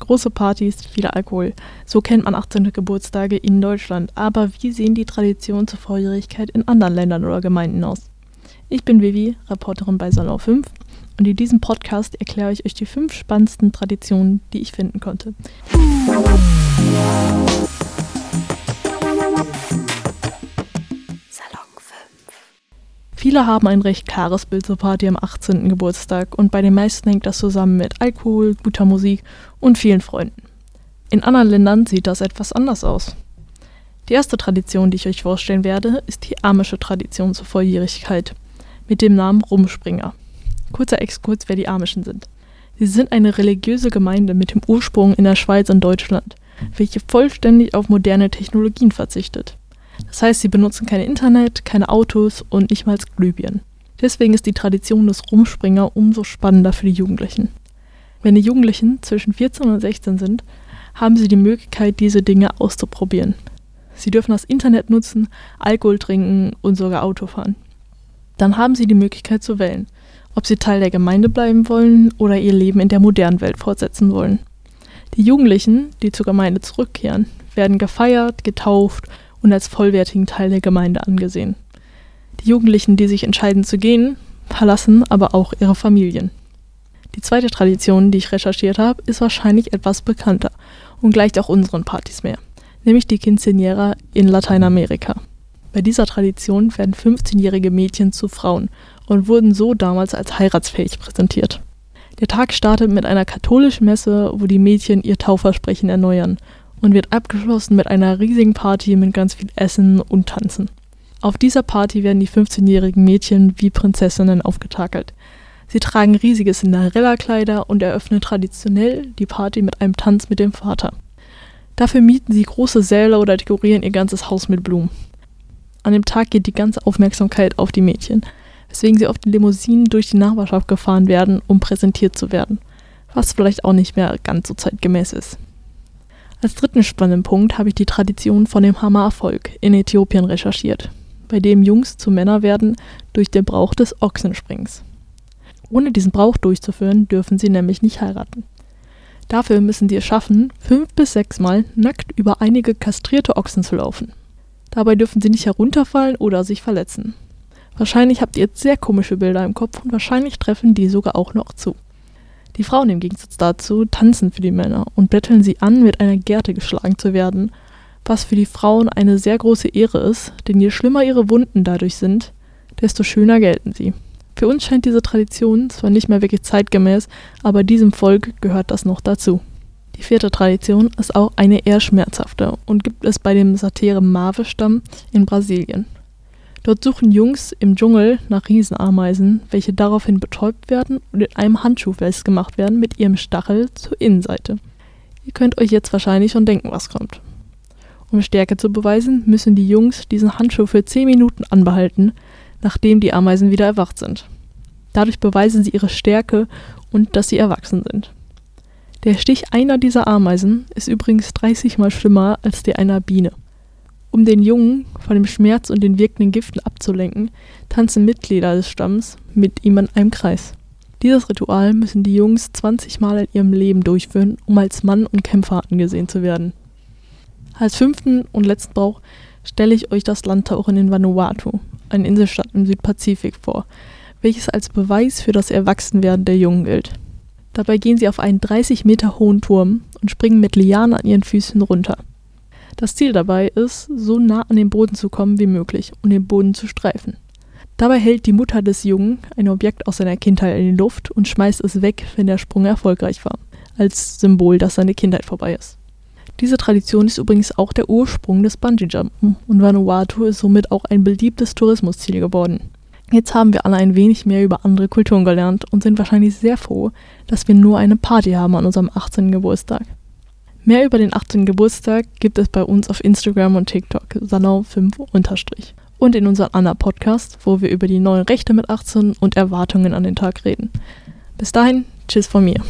Große Partys, viel Alkohol. So kennt man 18. Geburtstage in Deutschland. Aber wie sehen die Traditionen zur Volljährigkeit in anderen Ländern oder Gemeinden aus? Ich bin Vivi, Reporterin bei Salon 5 und in diesem Podcast erkläre ich euch die fünf spannendsten Traditionen, die ich finden konnte. Viele haben ein recht klares Bild zur Party am 18. Geburtstag und bei den meisten hängt das zusammen mit Alkohol, guter Musik und vielen Freunden. In anderen Ländern sieht das etwas anders aus. Die erste Tradition, die ich euch vorstellen werde, ist die amische Tradition zur Volljährigkeit mit dem Namen Rumspringer. Kurzer Exkurs, wer die Amischen sind. Sie sind eine religiöse Gemeinde mit dem Ursprung in der Schweiz und Deutschland, welche vollständig auf moderne Technologien verzichtet. Das heißt, sie benutzen kein Internet, keine Autos und nicht mal Glühbirnen. Deswegen ist die Tradition des Rumspringer umso spannender für die Jugendlichen. Wenn die Jugendlichen zwischen 14 und 16 sind, haben sie die Möglichkeit, diese Dinge auszuprobieren. Sie dürfen das Internet nutzen, Alkohol trinken und sogar Auto fahren. Dann haben sie die Möglichkeit zu wählen, ob sie Teil der Gemeinde bleiben wollen oder ihr Leben in der modernen Welt fortsetzen wollen. Die Jugendlichen, die zur Gemeinde zurückkehren, werden gefeiert, getauft und als vollwertigen Teil der Gemeinde angesehen. Die Jugendlichen, die sich entscheiden zu gehen, verlassen aber auch ihre Familien. Die zweite Tradition, die ich recherchiert habe, ist wahrscheinlich etwas bekannter und gleicht auch unseren Partys mehr, nämlich die Quinceañera in Lateinamerika. Bei dieser Tradition werden 15-jährige Mädchen zu Frauen und wurden so damals als heiratsfähig präsentiert. Der Tag startet mit einer katholischen Messe, wo die Mädchen ihr Taufversprechen erneuern und wird abgeschlossen mit einer riesigen Party mit ganz viel Essen und Tanzen. Auf dieser Party werden die 15-jährigen Mädchen wie Prinzessinnen aufgetakelt. Sie tragen riesige Cinderella-Kleider und eröffnen traditionell die Party mit einem Tanz mit dem Vater. Dafür mieten sie große Säle oder dekorieren ihr ganzes Haus mit Blumen. An dem Tag geht die ganze Aufmerksamkeit auf die Mädchen, weswegen sie oft in Limousinen durch die Nachbarschaft gefahren werden, um präsentiert zu werden, was vielleicht auch nicht mehr ganz so zeitgemäß ist. Als dritten spannenden Punkt habe ich die Tradition von dem Hama-Volk in Äthiopien recherchiert, bei dem Jungs zu Männer werden durch den Brauch des Ochsensprings. Ohne diesen Brauch durchzuführen, dürfen sie nämlich nicht heiraten. Dafür müssen sie es schaffen, fünf bis sechs Mal nackt über einige kastrierte Ochsen zu laufen. Dabei dürfen sie nicht herunterfallen oder sich verletzen. Wahrscheinlich habt ihr jetzt sehr komische Bilder im Kopf und wahrscheinlich treffen die sogar auch noch zu. Die Frauen im Gegensatz dazu tanzen für die Männer und betteln sie an, mit einer Gerte geschlagen zu werden, was für die Frauen eine sehr große Ehre ist, denn je schlimmer ihre Wunden dadurch sind, desto schöner gelten sie. Für uns scheint diese Tradition zwar nicht mehr wirklich zeitgemäß, aber diesem Volk gehört das noch dazu. Die vierte Tradition ist auch eine eher schmerzhafte und gibt es bei dem Satere Mave-Stamm in Brasilien. Dort suchen Jungs im Dschungel nach Riesenameisen, welche daraufhin betäubt werden und in einem Handschuh festgemacht werden mit ihrem Stachel zur Innenseite. Ihr könnt euch jetzt wahrscheinlich schon denken, was kommt. Um Stärke zu beweisen, müssen die Jungs diesen Handschuh für 10 Minuten anbehalten, nachdem die Ameisen wieder erwacht sind. Dadurch beweisen sie ihre Stärke und dass sie erwachsen sind. Der Stich einer dieser Ameisen ist übrigens 30 mal schlimmer als der einer Biene. Um den Jungen von dem Schmerz und den wirkenden Giften abzulenken, tanzen Mitglieder des Stamms mit ihm in einem Kreis. Dieses Ritual müssen die Jungs 20 Mal in ihrem Leben durchführen, um als Mann und Kämpfer angesehen zu werden. Als fünften und letzten Brauch stelle ich euch das Landtauchen in Vanuatu, eine Inselstadt im Südpazifik, vor, welches als Beweis für das Erwachsenwerden der Jungen gilt. Dabei gehen sie auf einen 30 Meter hohen Turm und springen mit Lianen an ihren Füßen runter. Das Ziel dabei ist, so nah an den Boden zu kommen wie möglich und den Boden zu streifen. Dabei hält die Mutter des Jungen ein Objekt aus seiner Kindheit in die Luft und schmeißt es weg, wenn der Sprung erfolgreich war, als Symbol, dass seine Kindheit vorbei ist. Diese Tradition ist übrigens auch der Ursprung des Bungee-Jumpen und Vanuatu ist somit auch ein beliebtes Tourismusziel geworden. Jetzt haben wir alle ein wenig mehr über andere Kulturen gelernt und sind wahrscheinlich sehr froh, dass wir nur eine Party haben an unserem 18. Geburtstag. Mehr über den 18. Geburtstag gibt es bei uns auf Instagram und TikTok salon5- und in unserem Anna-Podcast, wo wir über die neuen Rechte mit 18 und Erwartungen an den Tag reden. Bis dahin, tschüss von mir.